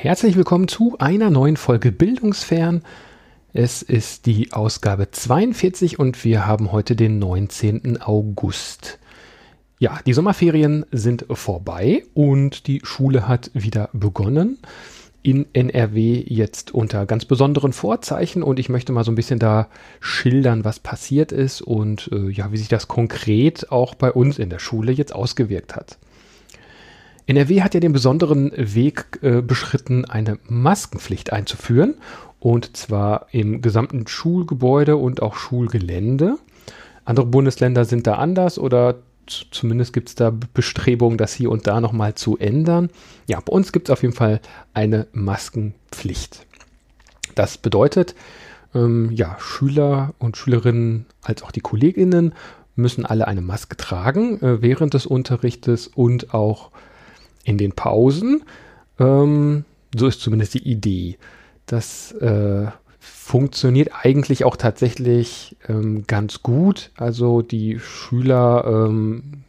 Herzlich willkommen zu einer neuen Folge Bildungsfern. Es ist die Ausgabe 42 und wir haben heute den 19. August. Ja, die Sommerferien sind vorbei und die Schule hat wieder begonnen. In NRW jetzt unter ganz besonderen Vorzeichen und ich möchte mal so ein bisschen da schildern, was passiert ist und äh, ja, wie sich das konkret auch bei uns in der Schule jetzt ausgewirkt hat. NRW hat ja den besonderen Weg äh, beschritten, eine Maskenpflicht einzuführen. Und zwar im gesamten Schulgebäude und auch Schulgelände. Andere Bundesländer sind da anders oder zumindest gibt es da Bestrebungen, das hier und da nochmal zu ändern. Ja, bei uns gibt es auf jeden Fall eine Maskenpflicht. Das bedeutet, ähm, ja, Schüler und Schülerinnen als auch die KollegInnen müssen alle eine Maske tragen äh, während des Unterrichtes und auch in den Pausen. Ähm, so ist zumindest die Idee. Das äh, funktioniert eigentlich auch tatsächlich ähm, ganz gut. Also die Schüler ähm,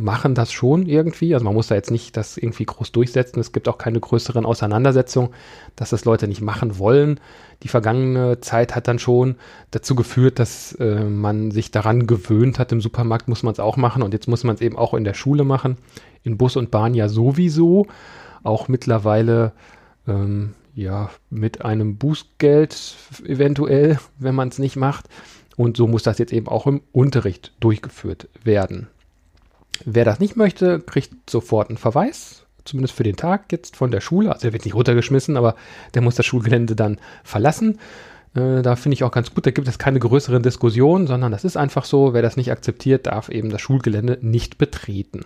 machen das schon irgendwie. Also man muss da jetzt nicht das irgendwie groß durchsetzen. Es gibt auch keine größeren Auseinandersetzungen, dass das Leute nicht machen wollen. Die vergangene Zeit hat dann schon dazu geführt, dass äh, man sich daran gewöhnt hat. Im Supermarkt muss man es auch machen und jetzt muss man es eben auch in der Schule machen. In Bus und Bahn ja sowieso. Auch mittlerweile ähm, ja mit einem Bußgeld eventuell, wenn man es nicht macht. Und so muss das jetzt eben auch im Unterricht durchgeführt werden. Wer das nicht möchte, kriegt sofort einen Verweis, zumindest für den Tag jetzt von der Schule. Also er wird nicht runtergeschmissen, aber der muss das Schulgelände dann verlassen. Äh, da finde ich auch ganz gut, da gibt es keine größeren Diskussionen, sondern das ist einfach so, wer das nicht akzeptiert, darf eben das Schulgelände nicht betreten.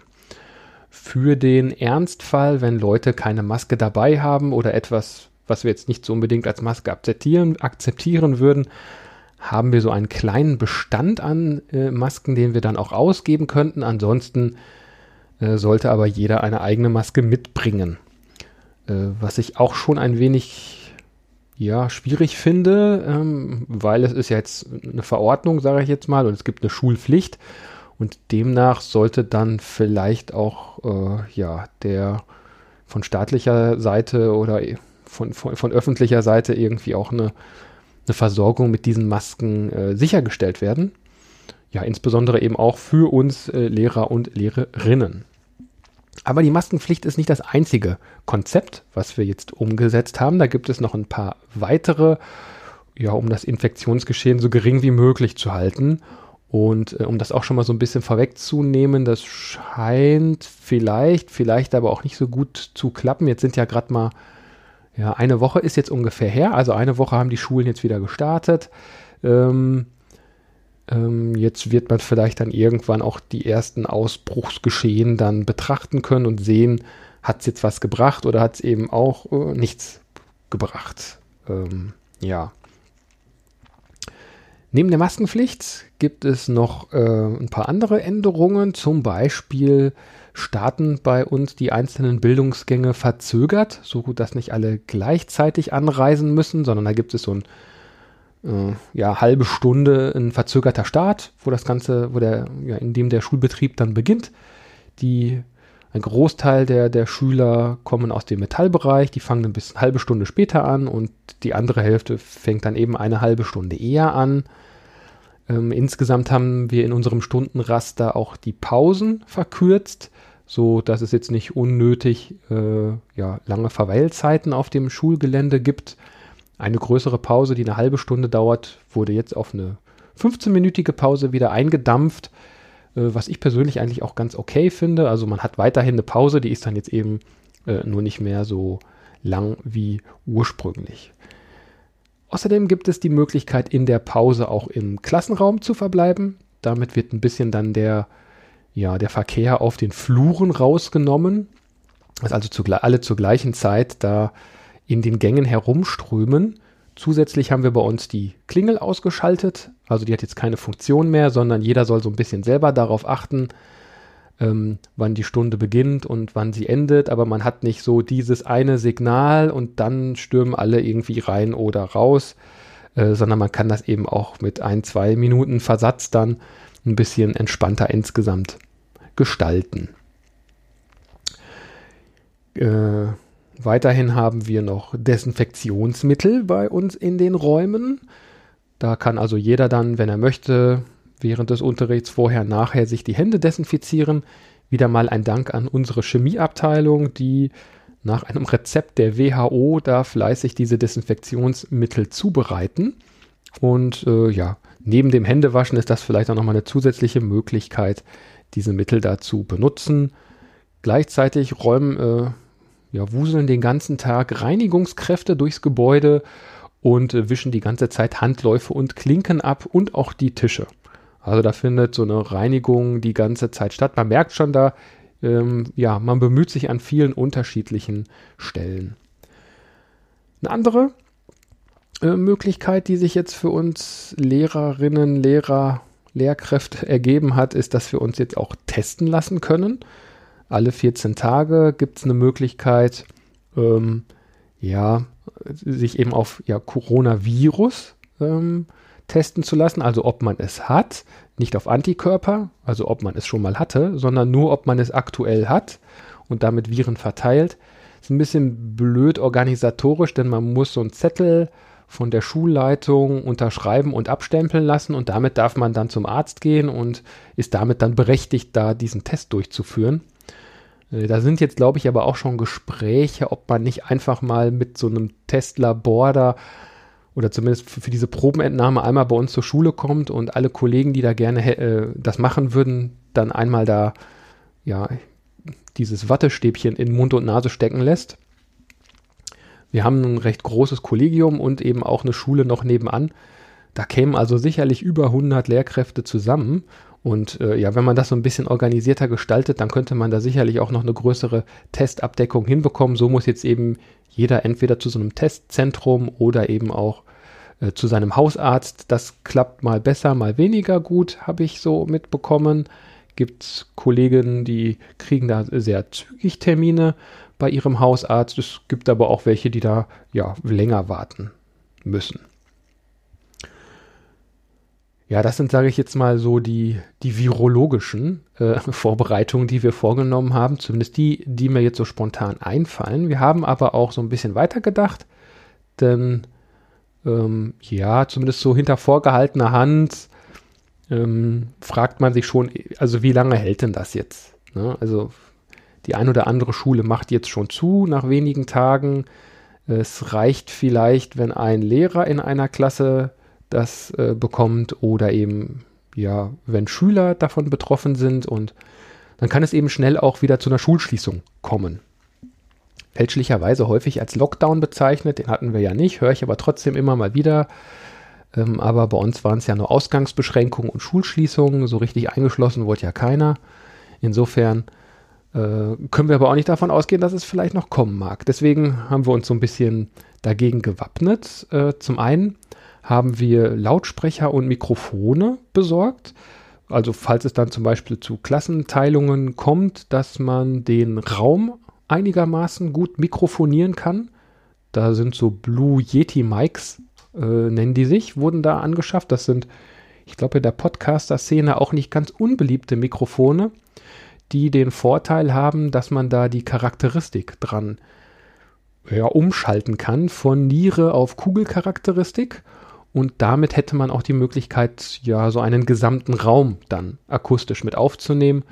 Für den Ernstfall, wenn Leute keine Maske dabei haben oder etwas, was wir jetzt nicht so unbedingt als Maske akzeptieren, akzeptieren würden, haben wir so einen kleinen Bestand an äh, Masken, den wir dann auch ausgeben könnten. Ansonsten äh, sollte aber jeder eine eigene Maske mitbringen. Äh, was ich auch schon ein wenig ja, schwierig finde, ähm, weil es ist ja jetzt eine Verordnung, sage ich jetzt mal, und es gibt eine Schulpflicht. Und demnach sollte dann vielleicht auch äh, ja, der von staatlicher Seite oder von, von, von öffentlicher Seite irgendwie auch eine eine Versorgung mit diesen Masken äh, sichergestellt werden. Ja, insbesondere eben auch für uns äh, Lehrer und Lehrerinnen. Aber die Maskenpflicht ist nicht das einzige Konzept, was wir jetzt umgesetzt haben. Da gibt es noch ein paar weitere, ja, um das Infektionsgeschehen so gering wie möglich zu halten. Und äh, um das auch schon mal so ein bisschen vorwegzunehmen, das scheint vielleicht, vielleicht aber auch nicht so gut zu klappen. Jetzt sind ja gerade mal ja, eine Woche ist jetzt ungefähr her. Also eine Woche haben die Schulen jetzt wieder gestartet. Ähm, ähm, jetzt wird man vielleicht dann irgendwann auch die ersten Ausbruchsgeschehen dann betrachten können und sehen, hat es jetzt was gebracht oder hat es eben auch äh, nichts gebracht. Ähm, ja. Neben der Maskenpflicht gibt es noch äh, ein paar andere Änderungen, zum Beispiel starten bei uns die einzelnen Bildungsgänge verzögert, so dass nicht alle gleichzeitig anreisen müssen, sondern da gibt es so ein äh, ja, halbe Stunde ein verzögerter Start, wo das Ganze, wo der, ja, in dem der Schulbetrieb dann beginnt. Die, ein Großteil der, der Schüler kommen aus dem Metallbereich, die fangen ein bisschen halbe Stunde später an und die andere Hälfte fängt dann eben eine halbe Stunde eher an. Ähm, insgesamt haben wir in unserem Stundenraster auch die Pausen verkürzt so dass es jetzt nicht unnötig äh, ja, lange Verweilzeiten auf dem Schulgelände gibt. Eine größere Pause, die eine halbe Stunde dauert, wurde jetzt auf eine 15-minütige Pause wieder eingedampft, was ich persönlich eigentlich auch ganz okay finde. Also man hat weiterhin eine Pause, die ist dann jetzt eben äh, nur nicht mehr so lang wie ursprünglich. Außerdem gibt es die Möglichkeit, in der Pause auch im Klassenraum zu verbleiben. Damit wird ein bisschen dann der ja, der Verkehr auf den Fluren rausgenommen, dass also zu, alle zur gleichen Zeit da in den Gängen herumströmen. Zusätzlich haben wir bei uns die Klingel ausgeschaltet, also die hat jetzt keine Funktion mehr, sondern jeder soll so ein bisschen selber darauf achten, ähm, wann die Stunde beginnt und wann sie endet, aber man hat nicht so dieses eine Signal und dann stürmen alle irgendwie rein oder raus, äh, sondern man kann das eben auch mit ein, zwei Minuten Versatz dann ein bisschen entspannter insgesamt gestalten. Äh, Weiterhin haben wir noch Desinfektionsmittel bei uns in den Räumen. Da kann also jeder dann, wenn er möchte, während des Unterrichts vorher, nachher sich die Hände desinfizieren. Wieder mal ein Dank an unsere Chemieabteilung, die nach einem Rezept der WHO da fleißig diese Desinfektionsmittel zubereiten. Und äh, ja, neben dem Händewaschen ist das vielleicht auch nochmal eine zusätzliche Möglichkeit, diese Mittel da zu benutzen. Gleichzeitig räumen, äh, ja, wuseln den ganzen Tag Reinigungskräfte durchs Gebäude und äh, wischen die ganze Zeit Handläufe und Klinken ab und auch die Tische. Also da findet so eine Reinigung die ganze Zeit statt. Man merkt schon da, ähm, ja, man bemüht sich an vielen unterschiedlichen Stellen. Eine andere äh, Möglichkeit, die sich jetzt für uns Lehrerinnen, Lehrer, Lehrkräfte ergeben hat, ist, dass wir uns jetzt auch testen lassen können. Alle 14 Tage gibt es eine Möglichkeit, ähm, ja, sich eben auf ja, Coronavirus ähm, testen zu lassen, also ob man es hat, nicht auf Antikörper, also ob man es schon mal hatte, sondern nur, ob man es aktuell hat und damit Viren verteilt. Ist ein bisschen blöd organisatorisch, denn man muss so einen Zettel von der Schulleitung unterschreiben und abstempeln lassen und damit darf man dann zum Arzt gehen und ist damit dann berechtigt, da diesen Test durchzuführen. Äh, da sind jetzt, glaube ich, aber auch schon Gespräche, ob man nicht einfach mal mit so einem Testlabor da oder zumindest für, für, diese Probenentnahme einmal bei uns zur Schule kommt und alle Kollegen, die da gerne äh, das machen würden, dann einmal da ja dieses Wattestäbchen in Mund und Nase stecken lässt. Wir haben ein recht großes Kollegium und eben auch eine Schule noch nebenan. Da kämen also sicherlich über 100 Lehrkräfte zusammen. Und äh, ja, wenn man das so ein bisschen organisierter gestaltet, dann könnte man da sicherlich auch noch eine größere Testabdeckung hinbekommen. So muss jetzt eben jeder entweder zu so einem Testzentrum oder eben auch äh, zu seinem Hausarzt. Das klappt mal besser, mal weniger gut, habe ich so mitbekommen. Gibt Kollegen, die kriegen da sehr zügig Termine bei ihrem Hausarzt. Es gibt aber auch welche, die da ja länger warten müssen. Ja, das sind, sage ich jetzt mal, so die, die virologischen äh, Vorbereitungen, die wir vorgenommen haben. Zumindest die, die mir jetzt so spontan einfallen. Wir haben aber auch so ein bisschen weiter gedacht, denn ähm, ja, zumindest so hinter vorgehaltener Hand ähm, fragt man sich schon, also wie lange hält denn das jetzt? Ne? Also die ein oder andere Schule macht jetzt schon zu nach wenigen Tagen. Es reicht vielleicht, wenn ein Lehrer in einer Klasse das äh, bekommt oder eben, ja, wenn Schüler davon betroffen sind und dann kann es eben schnell auch wieder zu einer Schulschließung kommen. Fälschlicherweise häufig als Lockdown bezeichnet, den hatten wir ja nicht, höre ich aber trotzdem immer mal wieder. Ähm, aber bei uns waren es ja nur Ausgangsbeschränkungen und Schulschließungen, so richtig eingeschlossen wurde ja keiner. Insofern äh, können wir aber auch nicht davon ausgehen, dass es vielleicht noch kommen mag. Deswegen haben wir uns so ein bisschen dagegen gewappnet. Äh, zum einen haben wir Lautsprecher und Mikrofone besorgt. Also falls es dann zum Beispiel zu Klassenteilungen kommt, dass man den Raum einigermaßen gut mikrofonieren kann. Da sind so Blue Yeti Mics, äh, nennen die sich, wurden da angeschafft. Das sind, ich glaube, in der Podcaster-Szene auch nicht ganz unbeliebte Mikrofone, die den Vorteil haben, dass man da die Charakteristik dran ja, umschalten kann von Niere auf Kugelcharakteristik und damit hätte man auch die Möglichkeit, ja, so einen gesamten Raum dann akustisch mit aufzunehmen.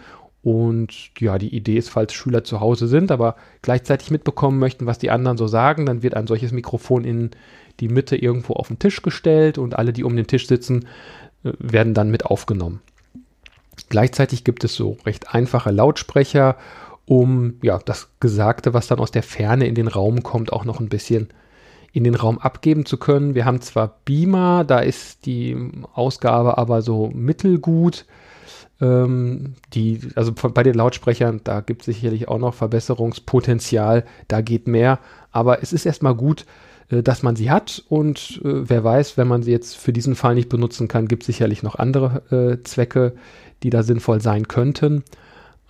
Und ja, die Idee ist, falls Schüler zu Hause sind, aber gleichzeitig mitbekommen möchten, was die anderen so sagen, dann wird ein solches Mikrofon in die Mitte irgendwo auf den Tisch gestellt und alle, die um den Tisch sitzen, äh, werden dann mit aufgenommen. Gleichzeitig gibt es so recht einfache Lautsprecher, um ja das Gesagte, was dann aus der Ferne in den Raum kommt, auch noch ein bisschen in den Raum abgeben zu können. Wir haben zwar Beamer, da ist die Ausgabe aber so mittelgut. Ähm, die, also bei den Lautsprechern, da gibt es sicherlich auch noch Verbesserungspotenzial, da geht mehr. Aber es ist erstmal gut, äh, dass man sie hat und äh, wer weiß, wenn man sie jetzt für diesen Fall nicht benutzen kann, gibt es sicherlich noch andere äh, Zwecke, die da sinnvoll sein könnten.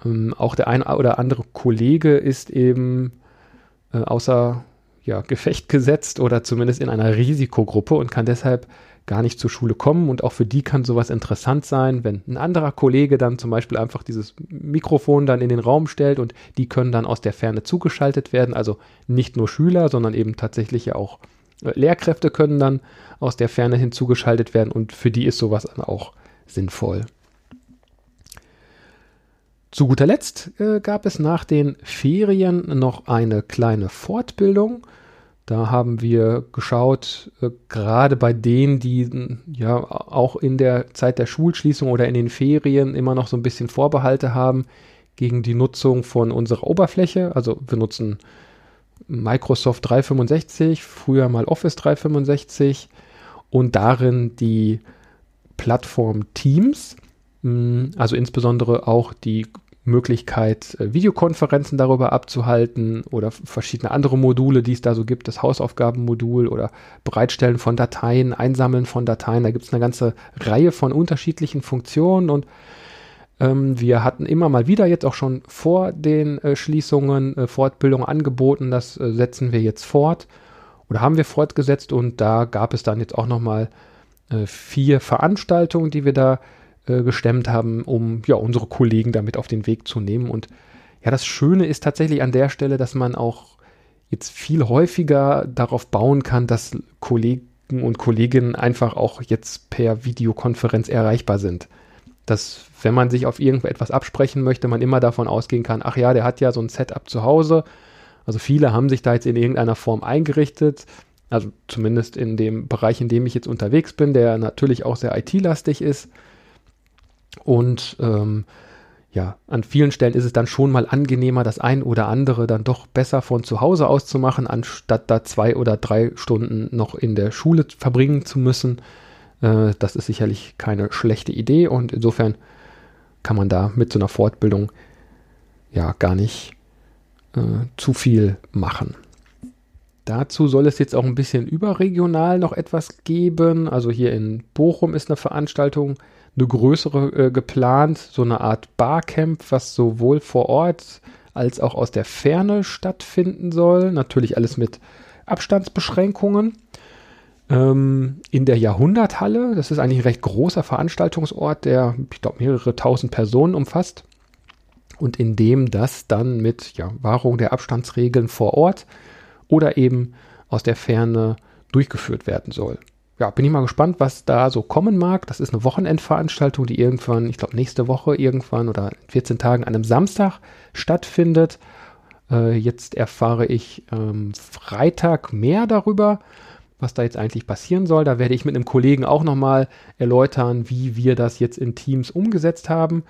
Ähm, auch der ein oder andere Kollege ist eben äh, außer ja, Gefecht gesetzt oder zumindest in einer Risikogruppe und kann deshalb gar nicht zur Schule kommen und auch für die kann sowas interessant sein, wenn ein anderer Kollege dann zum Beispiel einfach dieses Mikrofon dann in den Raum stellt und die können dann aus der Ferne zugeschaltet werden. Also nicht nur Schüler, sondern eben tatsächlich ja auch äh, Lehrkräfte können dann aus der Ferne hinzugeschaltet werden und für die ist sowas dann auch sinnvoll. Zu guter Letzt äh, gab es nach den Ferien noch eine kleine Fortbildung. Da haben wir geschaut, äh, gerade bei denen, die ja auch in der Zeit der Schulschließung oder in den Ferien immer noch so ein bisschen Vorbehalte haben gegen die Nutzung von unserer Oberfläche. Also wir nutzen Microsoft 365, früher mal Office 365 und darin die Plattform Teams, also insbesondere auch die Möglichkeit, äh, Videokonferenzen darüber abzuhalten oder verschiedene andere Module, die es da so gibt, das Hausaufgabenmodul oder Bereitstellen von Dateien, Einsammeln von Dateien. Da gibt es eine ganze Reihe von unterschiedlichen Funktionen und ähm, wir hatten immer mal wieder jetzt auch schon vor den äh, Schließungen äh, Fortbildung angeboten. Das äh, setzen wir jetzt fort oder haben wir fortgesetzt und da gab es dann jetzt auch nochmal äh, vier Veranstaltungen, die wir da äh, gestemmt haben, um ja unsere Kollegen damit auf den Weg zu nehmen. Und ja, das Schöne ist tatsächlich an der Stelle, dass man auch jetzt viel häufiger darauf bauen kann, dass Kollegen und Kolleginnen einfach auch jetzt per Videokonferenz erreichbar sind. Dass, wenn man sich auf irgendetwas absprechen möchte, man immer davon ausgehen kann, ach ja, der hat ja so ein Setup zu Hause. Also viele haben sich da jetzt in irgendeiner Form eingerichtet. Also zumindest in dem Bereich, in dem ich jetzt unterwegs bin, der natürlich auch sehr IT-lastig ist. Und ähm, ja, an vielen Stellen ist es dann schon mal angenehmer, das ein oder andere dann doch besser von zu Hause aus zu machen, anstatt da zwei oder drei Stunden noch in der Schule verbringen zu müssen. Äh, das ist sicherlich keine schlechte Idee und insofern kann man da mit so einer Fortbildung ja gar nicht äh, zu viel machen. Dazu soll es jetzt auch ein bisschen überregional noch etwas geben. Also hier in Bochum ist eine Veranstaltung eine größere äh, geplant, so eine Art Barcamp, was sowohl vor Ort als auch aus der Ferne stattfinden soll. Natürlich alles mit Abstandsbeschränkungen. Ähm, in der Jahrhunderthalle, das ist eigentlich ein recht großer Veranstaltungsort, der, ich glaube, mehrere tausend Personen umfasst. Und in dem das dann mit ja, Wahrung der Abstandsregeln vor Ort oder eben aus der Ferne durchgeführt werden soll ja, bin ich mal gespannt, was da so kommen mag. Das ist eine Wochenendveranstaltung, die irgendwann, ich glaube nächste Woche irgendwann oder in 14 Tagen an einem Samstag stattfindet. Äh, jetzt erfahre ich ähm, Freitag mehr darüber, was da jetzt eigentlich passieren soll. Da werde ich mit einem Kollegen auch nochmal erläutern, wie wir das jetzt in Teams umgesetzt haben.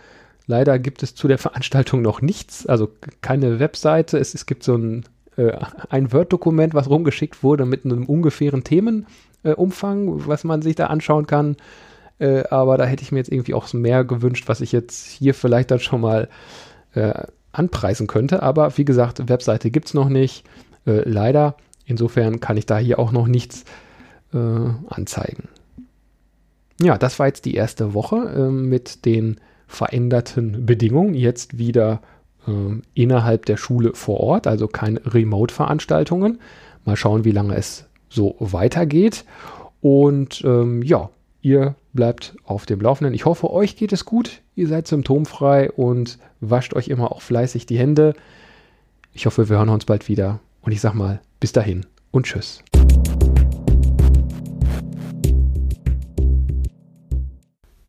Leider gibt es zu der Veranstaltung noch nichts, also keine Webseite. Es, es gibt so ein, äh, ein Word-Dokument, was rumgeschickt wurde mit einem ungefähren Themen äh, Umfang, was man sich da anschauen kann. Äh, aber da hätte ich mir jetzt irgendwie auch mehr gewünscht, was ich jetzt hier vielleicht dann schon mal äh, anpreisen könnte. Aber wie gesagt, Webseite gibt es noch nicht. Äh, leider. Insofern kann ich da hier auch noch nichts äh, anzeigen. Ja, das war jetzt die erste Woche ähm, mit den veränderten Bedingungen. Jetzt wieder ähm, innerhalb der Schule vor Ort, also keine Remote-Veranstaltungen. Mal schauen, wie lange es so weitergeht. Und ähm, ja, ihr bleibt auf dem Laufenden. Ich hoffe, euch geht es gut. Ihr seid symptomfrei und wascht euch immer auch fleißig die Hände. Ich hoffe, wir hören uns bald wieder. Und ich sag mal, bis dahin und tschüss.